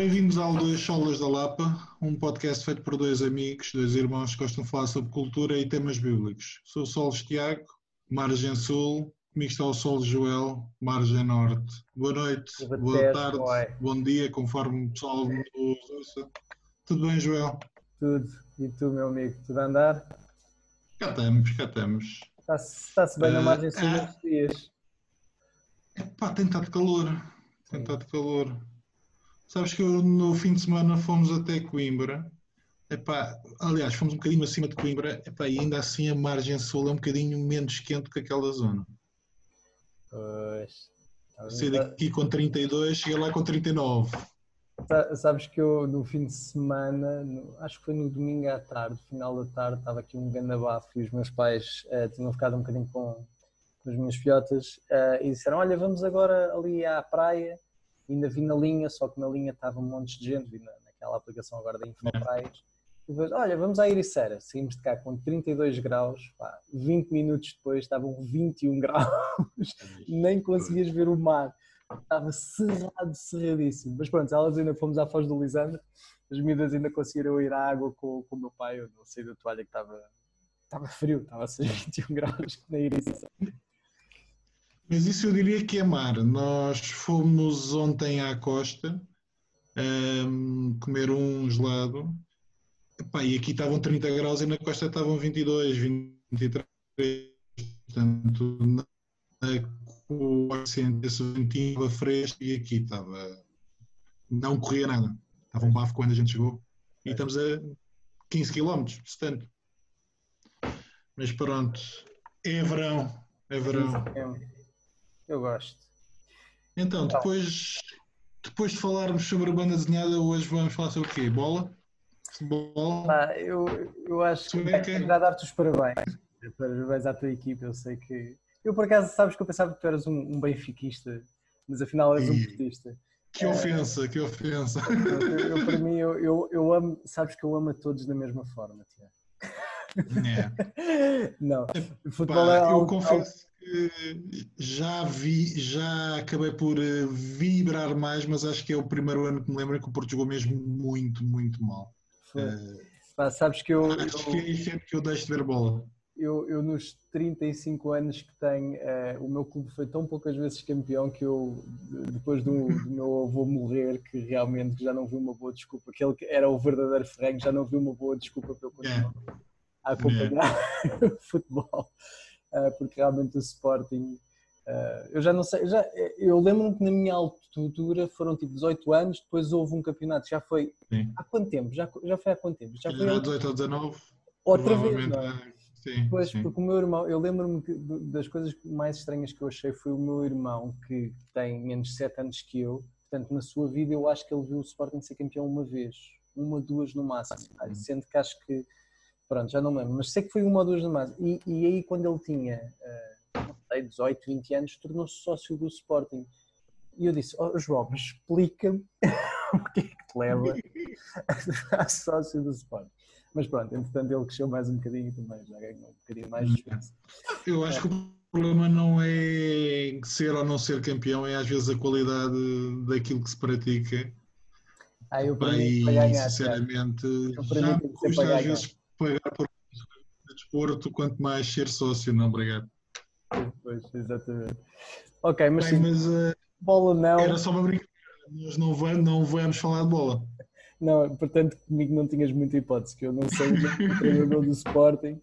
Bem-vindos ao Dois Solas da Lapa, um podcast feito por dois amigos, dois irmãos que gostam de falar sobre cultura e temas bíblicos. Sou o Solos Tiago, margem sul, comigo está o Solos Joel, margem norte. Boa noite, boa, boa tarde, boy. bom dia, conforme o pessoal nos ouça. Tudo bem, Joel? Tudo. E tu, meu amigo, tudo a andar? Cá estamos, cá estamos. Está-se está bem uh, na margem sul uh, estes dias? Pá, tem estado calor, tem estado calor. Sabes que eu, no fim de semana fomos até Coimbra. Epá, aliás, fomos um bocadinho acima de Coimbra epá, e ainda assim a margem sul é um bocadinho menos quente que aquela zona. Pois. Saí daqui com 32, cheguei lá com 39. Sabes que eu no fim de semana, no, acho que foi no domingo à tarde, final da tarde, estava aqui um grande abafo e os meus pais uh, tinham ficado um bocadinho com, com as minhas filhotas uh, e disseram: Olha, vamos agora ali à praia. Ainda vi na linha, só que na linha estava um monte de gente, vi na, naquela aplicação agora da Infopraias. E depois, olha, vamos à Ericeira. Saímos de cá com 32 graus, pá, 20 minutos depois estavam 21 graus, nem conseguias ver o mar estava cerrado, cerradíssimo. Mas pronto, elas ainda fomos à Foz do Lisandro, as miúdas ainda conseguiram ir à água com, com o meu pai, eu não sei da toalha que estava, estava frio, estava a ser 21 graus na Iriça. Mas isso eu diria que é mar. Nós fomos ontem à costa um, comer um gelado Epá, e aqui estavam 30 graus e na costa estavam 22, 23. Portanto, na o accent esse ventinho estava fresco e aqui estava. Não corria nada. Estava um bafo quando a gente chegou. E estamos a 15 km distante. Mas pronto. É verão. É verão. Eu gosto. Então, depois, depois de falarmos sobre a banda desenhada, hoje vamos falar sobre o quê? Bola? Futebol? Ah, eu, eu acho que já dar-te os parabéns. Parabéns à tua equipe. Eu sei que eu, por acaso, sabes que eu pensava que tu eras um, um benfiquista, mas afinal és um portista. Que ofensa, que ofensa. Eu, eu, para mim, eu, eu, eu, amo, sabes que eu amo a todos da mesma forma, Tiago. É. Não, futebol Pá, é algo, Eu confesso que já vi, já acabei por eh, vibrar mais, mas acho que é o primeiro ano que me lembro que o Porto jogou mesmo muito, muito mal. Uh, Pá, sabes que eu. Acho que é sempre que eu deixo de ver bola eu, eu nos 35 anos que tenho, uh, o meu clube foi tão poucas vezes campeão que eu, depois do, do, meu avô morrer, que realmente já não vi uma boa desculpa, aquele que era o verdadeiro ferrenho, já não vi uma boa desculpa para eu continuar a acompanhar yeah. futebol, uh, porque realmente o Sporting. Uh, eu já não sei, já, eu lembro-me que na minha altura foram tipo 18 anos, depois houve um campeonato, já foi Sim. há quanto tempo? Já, já foi há quanto tempo? Já foi há 18 ou 19. Outra vez, não é? Sim, pois, sim. porque o meu irmão, eu lembro-me das coisas mais estranhas que eu achei foi o meu irmão, que tem menos de 7 anos que eu, portanto, na sua vida eu acho que ele viu o Sporting ser campeão uma vez, uma, duas no máximo, uhum. sendo que acho que, pronto, já não me lembro, mas sei que foi uma ou duas máximo. E, e aí, quando ele tinha, uh, não sei, 18, 20 anos, tornou-se sócio do Sporting. E eu disse, oh, João, explica-me o que é que te leva a sócio do Sporting. Mas pronto, entretanto ele cresceu mais um bocadinho e também já ganhou um bocadinho mais de espaço. Eu acho é. que o problema não é ser ou não ser campeão, é às vezes a qualidade daquilo que se pratica. Ah, eu para mim, ganhar, sinceramente, já me custa às vezes pagar por desporto, quanto mais ser sócio, não, obrigado. Pois, exatamente. Ok, mas, Bem, mas uh, bola não. Era só uma brincadeira, nós não vamos, não vamos falar de bola. Não, portanto, comigo não tinhas muita hipótese, que eu não sei o treinador do Sporting.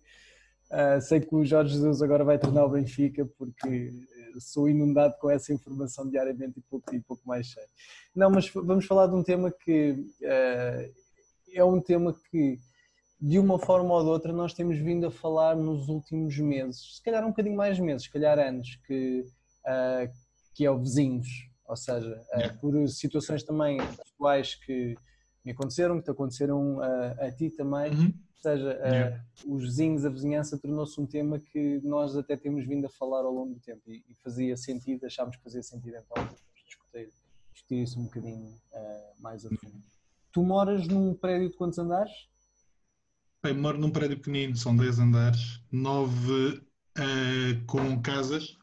Uh, sei que o Jorge Jesus agora vai treinar o Benfica, porque sou inundado com essa informação diariamente e pouco, e pouco mais sei. Não, mas vamos falar de um tema que uh, é um tema que, de uma forma ou de outra, nós temos vindo a falar nos últimos meses, se calhar um bocadinho mais meses, se calhar anos, que, uh, que é o vizinhos, ou seja, por situações também pessoais que me aconteceram, que te aconteceram a, a ti também. Uhum. Ou seja, yeah. os vizinhos, a vizinhança tornou-se um tema que nós até temos vindo a falar ao longo do tempo e, e fazia sentido, achámos que fazia sentido então discutir, discutir isso um bocadinho uh, mais a fundo. Tu moras num prédio de quantos andares? Bem, moro num prédio pequenino, são 10 andares, 9 uh, com casas,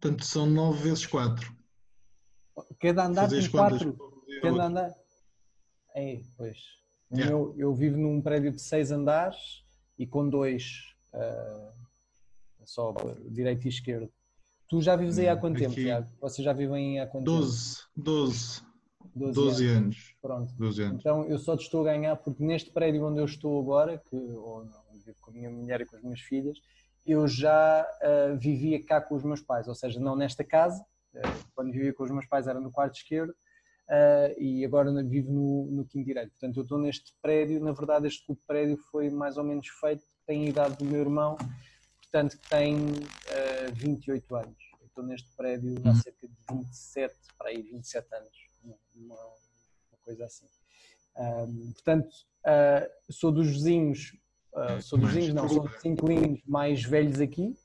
portanto são 9 vezes 4. Cada andar tem 4? Cada andar? É, pois. Yeah. Meu, eu vivo num prédio de seis andares e com dois, uh, só direito e esquerdo. Tu já vives aí há quanto Aqui, tempo, Tiago? Vocês já vivem há quanto 12, tempo? 12. 12, 12 anos. anos. Pronto. 12 anos. Então eu só te estou a ganhar porque neste prédio onde eu estou agora, que ou não, vivo com a minha mulher e com as minhas filhas, eu já uh, vivia cá com os meus pais, ou seja, não nesta casa, uh, quando vivia com os meus pais era no quarto esquerdo, uh, e agora vivo no, no quinto direito. Portanto, eu estou neste prédio, na verdade este prédio foi mais ou menos feito, tem a idade do meu irmão, portanto que tem 28 anos. Eu estou neste prédio há uhum. cerca de 27, para aí 27 anos, uma, uma coisa assim. portanto, sou dos vizinhos Uh, sou dos vizinhos, não, são dos inquilinos mais velhos aqui.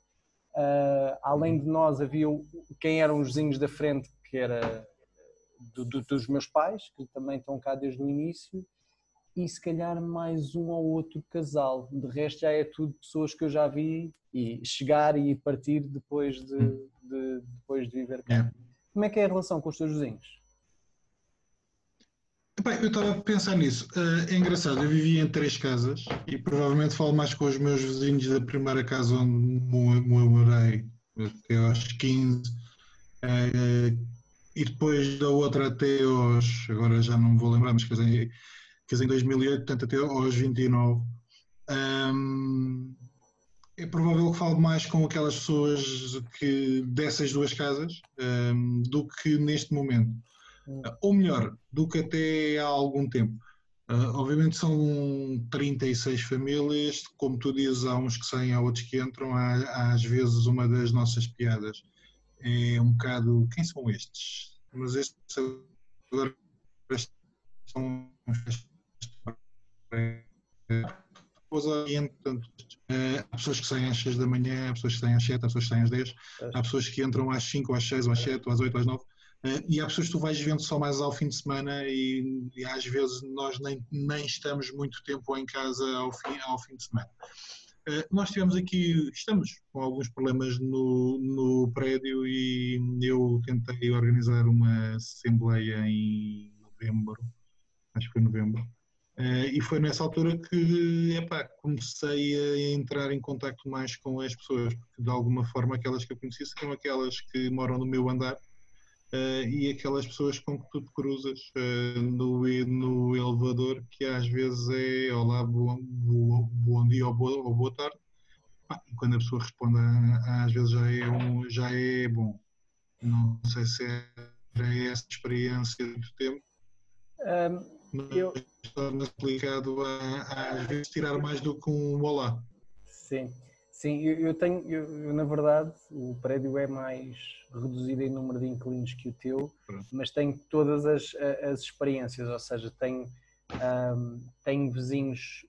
Uh, além de nós, havia quem eram os vizinhos da frente, que era do, do, dos meus pais, que também estão cá desde o início, e se calhar mais um ou outro casal. De resto, já é tudo pessoas que eu já vi e chegar e partir depois de, hum. de depois de viver cá. Como é que é a relação com os teus vizinhos? Bem, eu estava a pensar nisso. Uh, é engraçado, eu vivia em três casas e provavelmente falo mais com os meus vizinhos da primeira casa onde eu morei, até aos 15, uh, e depois da outra até aos, agora já não me vou lembrar, mas casei, casei em 2008, portanto até aos 29. Um, é provável que fale mais com aquelas pessoas que dessas duas casas do que neste momento. Ou melhor, do que até há algum tempo. Uh, obviamente são 36 famílias, como tu dizes, há uns que saem, há outros que entram. Há, às vezes uma das nossas piadas é um bocado quem são estes? Mas estes agora são portanto, uh, há pessoas que saem às 6 da manhã, há pessoas que saem às 7, há pessoas que saem às 10, há pessoas que entram às 5, às 6, às 7, às 8, às 9 Uh, e há pessoas que tu vais vendo só mais ao fim de semana e, e, às vezes nós nem, nem estamos muito tempo em casa ao fim, ao fim de semana. Uh, nós tivemos aqui, estamos com alguns problemas no, no prédio e eu tentei organizar uma assembleia em novembro, acho que foi novembro, uh, e foi nessa altura que epá, comecei a entrar em contato mais com as pessoas, porque de alguma forma aquelas que eu conhecia são aquelas que moram no meu andar Uh, e aquelas pessoas com que tu te cruzas uh, no, no elevador, que às vezes é olá, bom, bom, bom dia ou boa, ou boa tarde, ah, e quando a pessoa responde, às vezes já é, um, já é bom. Não sei se era essa experiência do tempo, um, mas eu... torna explicado a, a, às vezes tirar mais do que um olá. Sim. Sim, eu, eu tenho, eu, eu, na verdade, o prédio é mais reduzido em número de inquilinos que o teu, mas tenho todas as, as experiências, ou seja, tenho, um, tenho vizinhos.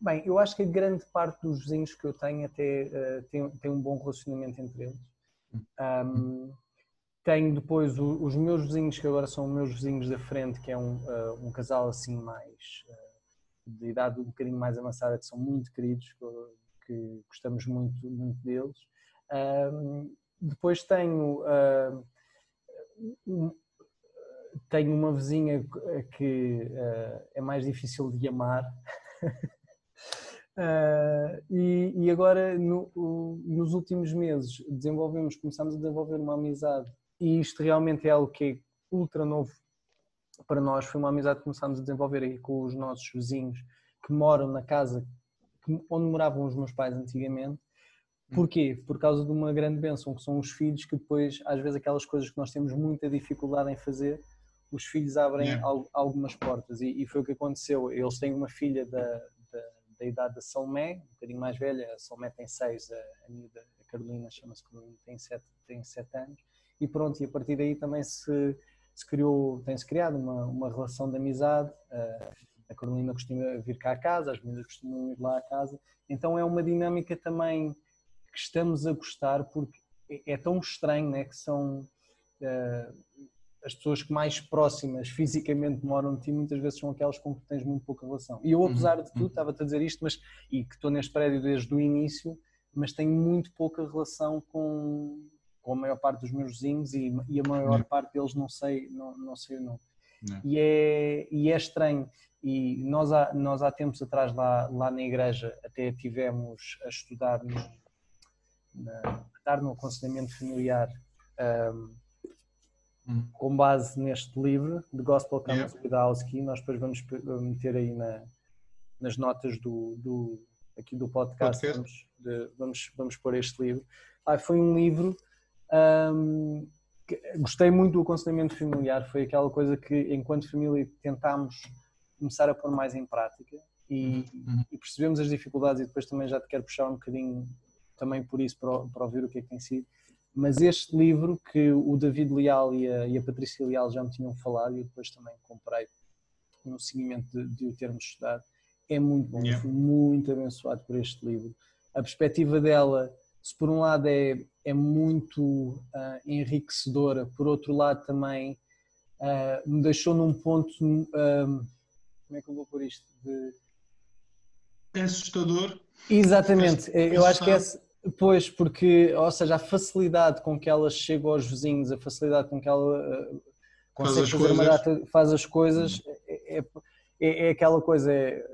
Bem, eu acho que a grande parte dos vizinhos que eu tenho até uh, tem, tem um bom relacionamento entre eles. Um, tenho depois o, os meus vizinhos, que agora são meus vizinhos da frente, que é um, uh, um casal assim mais. Uh, de idade um bocadinho mais avançada, que são muito queridos, que gostamos muito, muito deles. Depois tenho, um, tenho uma vizinha que uh, é mais difícil de amar. Uh, e, e, agora no, nos últimos meses desenvolvemos, começamos a desenvolver uma amizade e isto realmente é algo que é ultra novo para nós, foi uma amizade que começámos a desenvolver aí com os nossos vizinhos que moram na casa onde moravam os meus pais antigamente. Hum. Porquê? Por causa de uma grande bênção, que são os filhos, que depois, às vezes, aquelas coisas que nós temos muita dificuldade em fazer, os filhos abrem yeah. algumas portas. E, e, foi o que aconteceu. Eles têm uma filha da, da, da idade da Salomé, um bocadinho mais velha, a Salomé tem seis, a, a, a Carolina chama-se Carolina, tem sete, tem sete anos. E pronto, e a partir daí também se, se criou, tem-se criado uma, uma relação de amizade. Uh, a Carolina costuma vir cá a casa, as meninas costumam ir lá a casa. Então é uma dinâmica também que estamos a gostar porque é, tão estranho, né? Que são uh, as pessoas que mais próximas fisicamente moram de ti, muitas vezes são aquelas com que tens muito pouca relação. E eu, uhum, apesar de tudo, uhum. estava-te a dizer isto, mas, e que estou neste prédio desde o início, mas tenho muito pouca relação com, com a maior parte dos meus vizinhos e, e a maior uhum. parte deles não sei, não, não sei o nome. E, é, e é estranho. E nós há, nós há tempos atrás, lá, lá na igreja, até tivemos a estudar, no, na, estar no aconselhamento familiar um, hum. com base neste livro, The Gospel Comes yeah. Without. Nós depois vamos meter aí na, nas notas do, do, aqui do podcast, podcast. Vamos, de, vamos, vamos pôr este livro. Ah, foi um livro. Um, gostei muito do aconselhamento familiar, foi aquela coisa que, enquanto família, tentámos começar a pôr mais em prática e, uhum. e, percebemos as dificuldades. E depois também já te quero puxar um bocadinho também por isso, para, para ouvir o que é que tem sido. Mas este livro que o David Leal e a, e a Patrícia Leal já me tinham falado, e eu depois também comprei no seguimento de, de o termos estudado, é muito bom. Yeah. Fui muito abençoado por este livro. A perspectiva dela, se por um lado é, é muito uh, enriquecedora, por outro lado também uh, me deixou num ponto. Uh, como é que eu vou pôr isto? De... É assustador. Exatamente, é, eu acho que é. Pois, porque, ou seja, a facilidade com que ela chega aos vizinhos, a facilidade com que ela consegue faz fazer uma data, faz as coisas, é, é, é, é aquela coisa, é,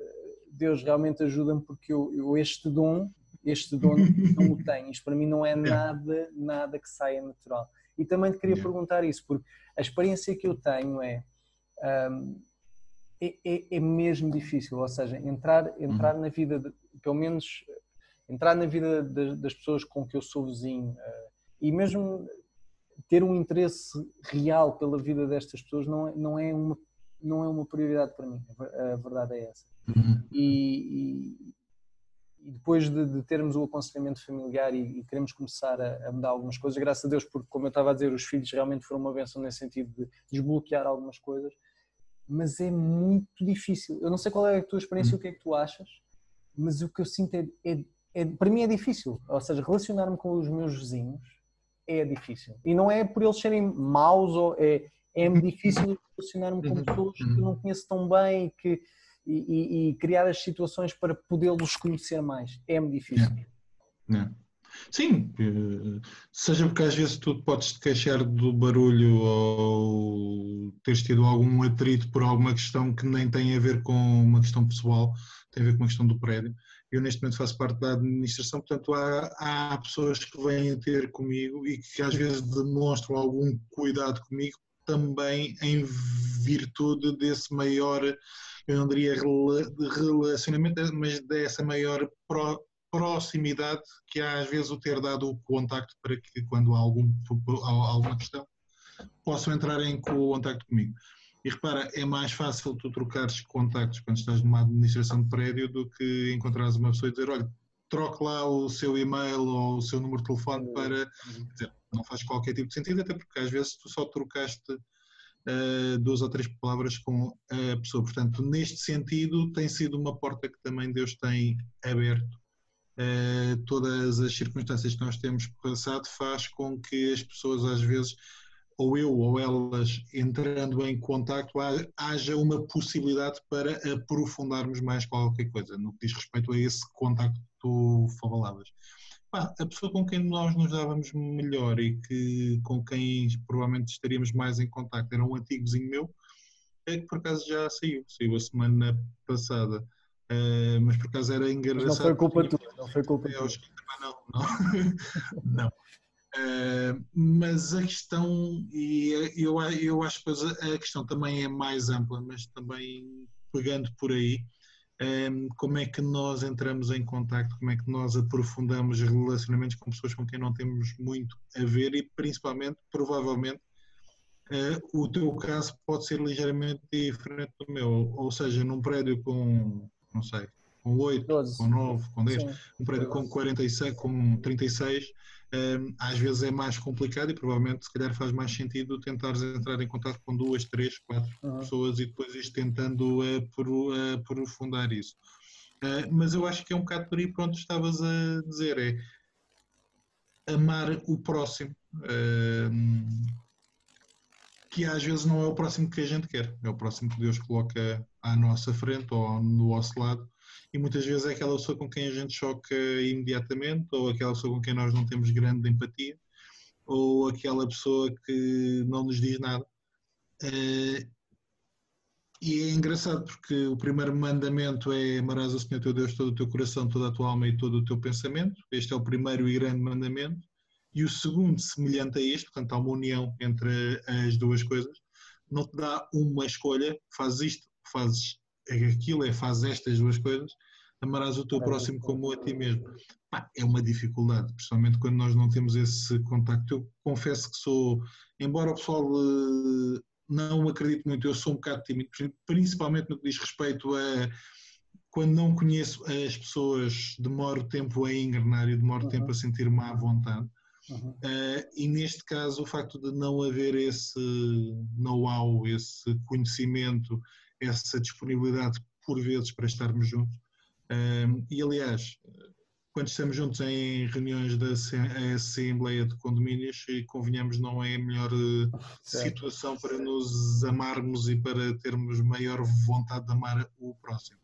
Deus realmente ajuda-me porque eu, eu, este dom, este dom não o tenho. Isto para mim não é nada, nada que saia natural. E também te queria yeah. perguntar isso, porque a experiência que eu tenho é, um, é, é, é, mesmo difícil, ou seja, entrar, entrar uhum. na vida, de, pelo menos entrar na vida de, das pessoas com que eu sou vizinho uh, e mesmo ter um interesse real pela vida destas pessoas não é, não é, uma, não é uma prioridade para mim, a verdade é essa. Uhum. E, e, depois de, de, termos o aconselhamento familiar e, e queremos começar a, a, mudar algumas coisas, graças a Deus, porque, como eu estava a dizer, os filhos realmente foram uma benção nesse sentido de desbloquear algumas coisas, mas é muito difícil. Eu não sei qual é a tua experiência, uhum. o que é que tu achas, mas o que eu sinto é, é, é para mim é difícil. Ou seja, relacionar-me com os meus vizinhos é difícil. E não é por eles serem maus, ou é, é difícil relacionar-me com uhum. pessoas que eu não conheço tão bem e que e, e, e criar as situações para podê-los conhecer mais. É-me difícil. Sim, eh, seja porque às vezes tu podes te queixar do barulho ou teres tido algum atrito por alguma questão que nem tem a ver com uma questão pessoal, tem a ver com uma questão do prédio. Eu neste momento faço parte da administração, portanto há, há pessoas que vêm ter comigo e que às vezes demonstram algum cuidado comigo também em virtude desse maior eu não diria relacionamento, mas dessa maior pro, proximidade que há às vezes o ter dado o contacto para que quando há algum, alguma questão possam entrar em contacto comigo. E repara, é mais fácil tu trocares contactos quando estás numa administração de prédio do que encontrares uma pessoa e dizer, olha, troque lá o seu e-mail ou o seu número de telefone para... Dizer, não faz qualquer tipo de sentido, até porque às vezes tu só trocaste uh, duas ou três palavras com a pessoa. Portanto, neste sentido, tem sido uma porta que também Deus tem aberto. Uh, todas as circunstâncias que nós temos passado faz com que as pessoas às vezes ou eu ou elas entrando em contacto haja uma possibilidade para aprofundarmos mais qualquer coisa no que diz respeito a esse contacto que tu falavas pá, a pessoa com quem nós nos dávamos melhor e que, com quem provavelmente estaríamos mais em contacto era um antigo vizinho meu, é que por acaso já saiu, saiu a semana passada. Uh, mas por acaso era engraçado. Mas não foi culpa tua, não foi culpa tua. Não, não. não. Uh, mas a questão, e eu, eu acho que a questão também é mais ampla, mas também pegando por aí, como é que nós entramos em contato, como é que nós aprofundamos relacionamentos com pessoas com quem não temos muito a ver e principalmente, provavelmente, ah, o teu caso pode ser ligeiramente diferente do meu, ou seja, num prédio com, não sei, com 8, 12. com 9, com 10, Sim. um prédio com 46, com 36, um, às vezes é mais complicado e provavelmente se calhar faz mais sentido tentares entrar em contato com duas, três, quatro uhum. pessoas e depois ir tentando uh, aprofundar isso. Uh, mas eu acho que é um bocado por aí, pronto, estavas a dizer, é amar o próximo, que às vezes não é o próximo que a gente quer, é o próximo que Deus coloca à nossa frente ou no nosso lado e muitas vezes é aquela pessoa com quem a gente choca imediatamente, ou aquela pessoa com quem nós não temos grande empatia, ou aquela pessoa que não nos diz nada. Uh, e é engraçado porque o primeiro mandamento é amarás o Senhor teu Deus todo o teu coração, toda a tua alma e todo o teu pensamento. Este é o primeiro e grande mandamento. E o segundo, semelhante a este, portanto, há uma união entre as duas coisas, não te dá uma escolha, fazes isto, fazes aquilo, é fazes estas duas coisas, amarás o teu próximo como a ti mesmo. Pá, é uma dificuldade, principalmente quando nós não temos esse contacto. Eu confesso que sou, embora o pessoal eh, não acredite muito, eu sou um bocado tímido, principalmente no que diz respeito a quando não conheço as pessoas, demoro tempo a engrenar e demoro uhum. tempo a sentir-me à vontade. Uhum. Uh, e neste caso, o facto de não haver esse know-how, esse conhecimento, essa disponibilidade por vezes para estarmos juntos. E aliás, quando estamos juntos em reuniões da Assembleia de Condomínios, convenhamos, não é a melhor eh, situação para nos amarmos e para termos maior vontade de amar o próximo.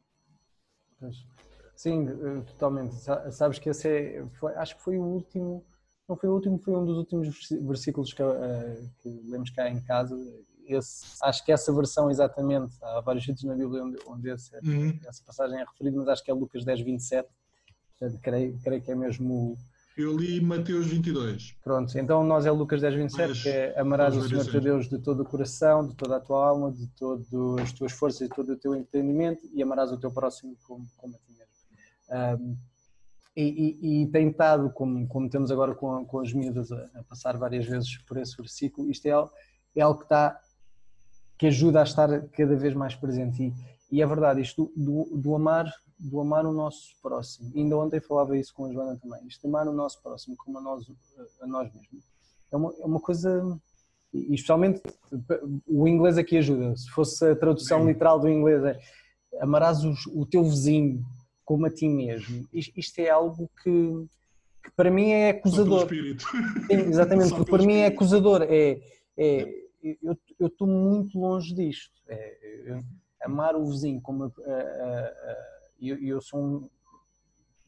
Sim, eh, totalmente. Sabes que esse é, foi, acho que foi o último, não foi o último, foi um dos últimos versículos que, uh, que lemos cá em casa. Esse, acho que essa versão exatamente, há vários sítios na Bíblia onde, onde esse, uhum. essa passagem é referida, mas acho que é Lucas 10, 27 Portanto, creio, creio que é mesmo. Eu li Mateus 22. Pronto, então nós é Lucas 10, 27, Mas, que é amarás o Senhor teu Deus de todo o coração, de toda a tua alma, de todas as tuas forças, de todo o teu entendimento e amarás o teu próximo como, como a ti mesmo. Um, e, e, e, tem estado, como, como temos agora com, com as miúdas a, a, passar várias vezes por esse versículo, isto é, é algo que está que ajuda a estar cada vez mais presente. E, e é verdade, isto do, do, do amar do amar o nosso próximo. E ainda ontem falava isso com a Joana também. Isto amar o nosso próximo como a nós, a nós mesmos. É uma, é uma coisa. E especialmente o inglês aqui ajuda. Se fosse a tradução Sim. literal do inglês, é amarás o, o teu vizinho como a ti mesmo. Isto é algo que, que para mim é acusador. Sim, exatamente, porque para mim é acusador. É, é, eu estou muito longe disto. É, amar o vizinho como a, a, a e eu, eu, sou um,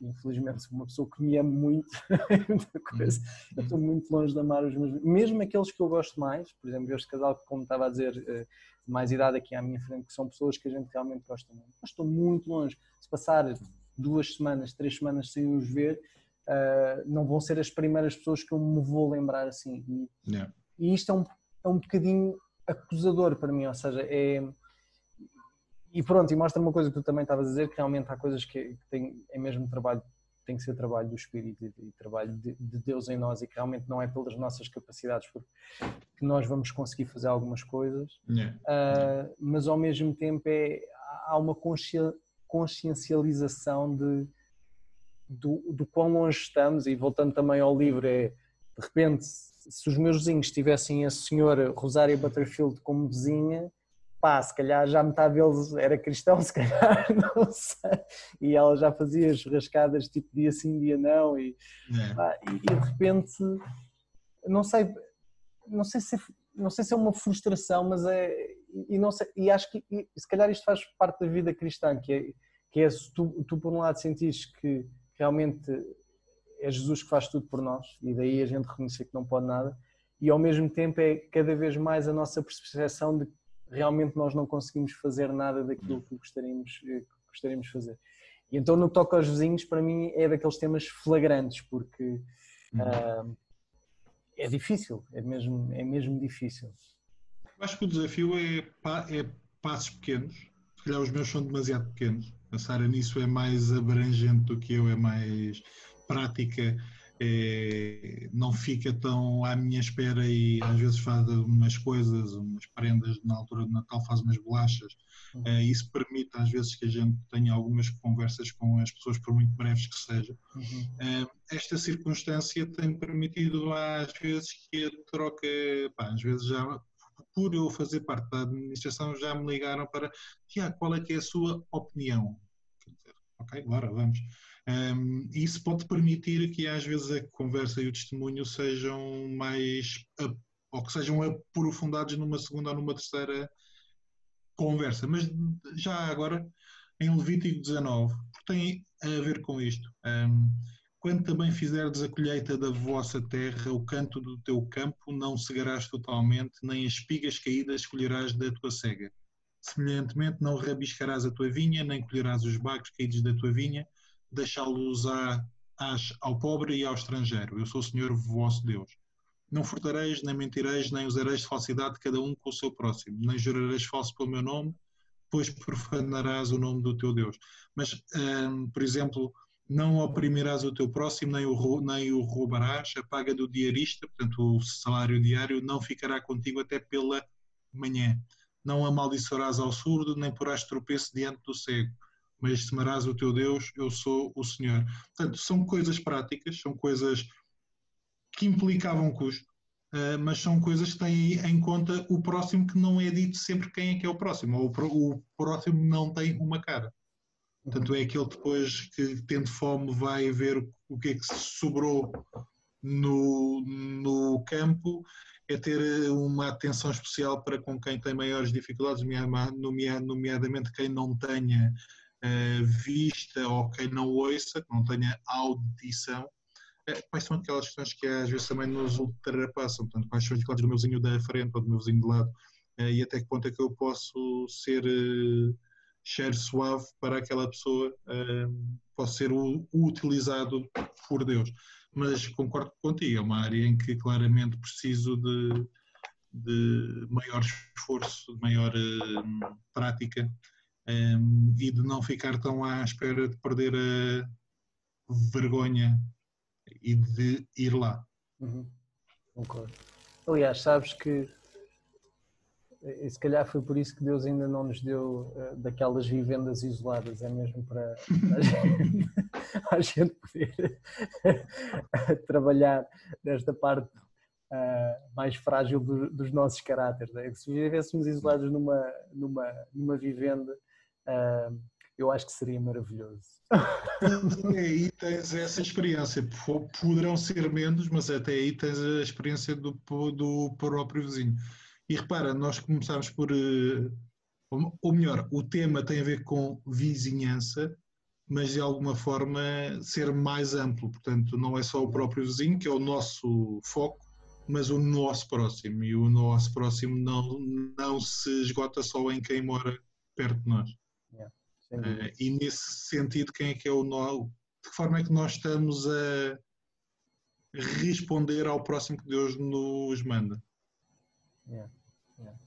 infelizmente, uma pessoa que me ama muito, muita coisa. Eu estou muito longe de amar os meus, mesmo aqueles que eu gosto mais, por exemplo, este casal que, como estava a dizer, eh, de mais idade aqui à minha frente, que são pessoas que a gente realmente gosta muito. Mas estou muito longe. Se passar duas semanas, três semanas sem os ver, uh, não vão ser as primeiras pessoas que eu me vou lembrar assim. E, yeah. e isto é um, é um bocadinho acusador para mim, ou seja, é e pronto, e mostra uma coisa que tu também estavas a dizer, que realmente há coisas que, que tem, é mesmo trabalho, tem que ser trabalho do Espírito e, e trabalho de, de, Deus em nós e que realmente não é pelas nossas capacidades que nós vamos conseguir fazer algumas coisas, yeah. uh, mas ao mesmo tempo é, há uma consciencialização de, do, do quão longe estamos e voltando também ao livro é, de repente, se os meus vizinhos tivessem a senhora Rosária Butterfield como vizinha, pá, se calhar já metade deles era cristão, se calhar, não sei, e ela já fazia churrascadas tipo dia sim, dia não, e, é. pá, e, e, de repente, não sei, não sei se, não sei se é uma frustração, mas é, e, não sei, e acho que e, se calhar isto faz parte da vida cristã, que é, que é se tu, tu por um lado sentires que realmente é Jesus que faz tudo por nós, e daí a gente reconhecer que não pode nada, e ao mesmo tempo é cada vez mais a nossa percepção de realmente nós não conseguimos fazer nada daquilo que gostaríamos, eh, que gostaríamos de fazer. E então, no que toca aos vizinhos, para mim é daqueles temas flagrantes, porque uhum. uh, é difícil, é mesmo, é mesmo difícil. Acho que o desafio é, é passos pequenos, se calhar os meus são demasiado pequenos. A Sara nisso é mais abrangente do que eu, é mais prática é, não fica tão à minha espera e às vezes faz umas coisas, umas prendas na altura do Natal, faz umas bolachas. Uhum. isso permite às vezes que a gente tenha algumas conversas com as pessoas, por muito breves que sejam. Uhum. esta circunstância tem permitido às vezes que a troca, pá, às vezes já por eu fazer parte da administração já me ligaram para Tiago, qual é que é a sua opinião? Ok, bora, vamos. Um, isso pode permitir que às vezes a conversa e o testemunho sejam mais ou que sejam aprofundados numa segunda ou numa terceira conversa. Mas já agora, em Levítico 19, tem a ver com isto. Um, quando também fizerdes a colheita da vossa terra, o canto do teu campo não cegarás totalmente, nem as espigas caídas colherás da tua cega Semelhantemente, não rabiscarás a tua vinha, nem colherás os bagos caídos da tua vinha, deixá-los ao pobre e ao estrangeiro. Eu sou o Senhor vosso Deus. Não furtareis, nem mentireis, nem usareis de falsidade cada um com o seu próximo, nem jurareis falso pelo meu nome, pois profanarás o nome do teu Deus. Mas, hum, por exemplo, não oprimirás o teu próximo, nem o, nem o roubarás, a paga do diarista, portanto, o salário diário, não ficará contigo até pela manhã. Não amaldiçoarás ao surdo, nem porás tropeço diante do cego, mas temerás o teu Deus, eu sou o Senhor. Portanto, são coisas práticas, são coisas que implicavam custo, uh, mas são coisas que têm em conta o próximo que não é dito sempre quem é que é o próximo, ou o, próximo não tem uma cara. Portanto, é aquele depois que, tendo fome, vai ver o que é que sobrou no, no campo, é ter uma atenção especial para com quem tem maiores dificuldades, nomeadamente quem não tenha vista ou quem não ouça, que não tenha audição, é, quais são aquelas questões que às vezes também nos ultrapassam, portanto, quais são as dificuldades do meu vizinho da frente ou do meu vizinho de lado, é, e até que ponto é que eu posso ser cheiro suave para aquela pessoa, posso ser utilizado por Deus. Mas concordo contigo, é uma área em que claramente preciso de, de maior esforço, de maior prática um, e de não ficar tão à espera de perder a vergonha e de ir lá. Uhum. Concordo. Aliás, sabes que e se calhar foi por isso que Deus ainda não nos deu uh, daquelas vivendas isoladas, é mesmo para, a, gente, a, gente, poder trabalhar nesta parte uh, mais frágil do, dos nossos caráteres. É? Se vivêssemos isolados numa, numa, numa vivenda, eu acho que seria maravilhoso. Até aí tens essa experiência. Poderão ser menos, mas até aí tens a experiência do, do próprio vizinho. E repara, nós começámos por. Eh, ou melhor, o tema tem a ver com vizinhança, mas de alguma forma ser mais amplo. Portanto, não é só o próprio vizinho, que é o nosso foco, mas o nosso próximo. E o nosso próximo não, não se esgota só em quem mora perto de nós. Uh, e nesse sentido, quem é que é o nó? De que forma é que nós estamos a responder ao próximo que Deus nos manda? Yeah. Yeah.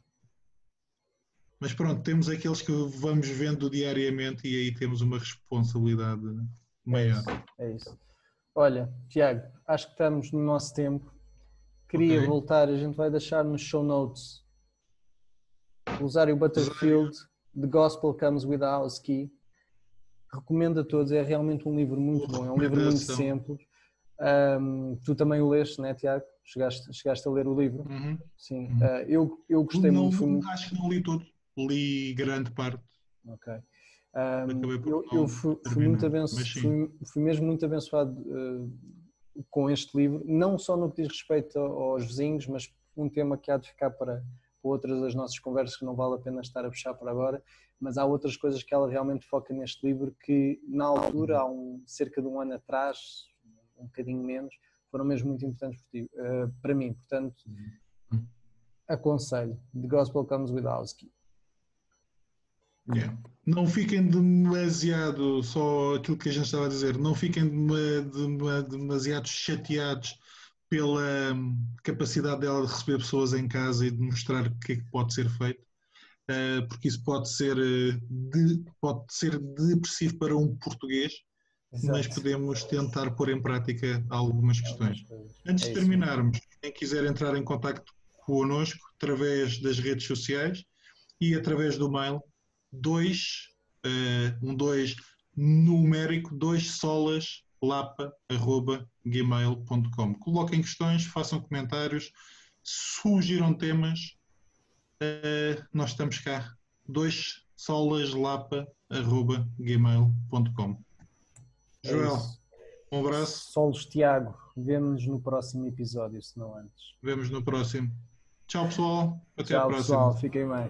Mas pronto, temos aqueles que vamos vendo diariamente e aí temos uma responsabilidade maior. É isso. É isso. Olha, Tiago, acho que estamos no nosso tempo. Queria okay. voltar, a gente vai deixar nos show notes. Usar o Butterfield The Gospel Comes with a House Key. Recomendo a todos, é realmente um livro muito bom, é um livro muito simples. Um, tu também o leste, né, Tiago? Chegaste, chegaste a ler o livro? Uhum. Sim. Uhum. Uh, eu, eu gostei não, muito. Fui... Acho que não li tudo, li grande parte. Ok. Um, eu, eu fui, fui, muito abençoado, fui, fui, mesmo muito abençoado uh, com este livro, não só no que diz respeito aos vizinhos, mas um tema que há de ficar para, outras das nossas conversas que não vale a pena estar a puxar para agora, mas há outras coisas que ela realmente foca neste livro que na altura, há um, cerca de um ano atrás, um bocadinho menos, foram mesmo muito importantes uh, para mim. Portanto, aconselho. The Gospel Comes with Housekeep. Yeah. Não fiquem demasiado, só aquilo que a gente estava a dizer, não fiquem demasiado chateados pela hum, capacidade dela de receber pessoas em casa e de mostrar o que é que pode ser feito, uh, porque isso pode ser, uh, de, pode ser depressivo para um português, Exato. mas podemos tentar pôr em prática algumas questões. Antes é de terminarmos, quem quiser entrar em contato connosco através das redes sociais e através do mail, dois, uh, um dois numérico, dois solas lapa.gmail.com. Coloquem questões, façam comentários, sugiram temas. Uh, nós estamos cá. Dois solaslapa.gmail.com. É Joel, um abraço. Solos Tiago, vemos no próximo episódio, se não antes. Vemos no próximo. Tchau, pessoal. Até Tchau, a próxima. pessoal. Fiquem bem.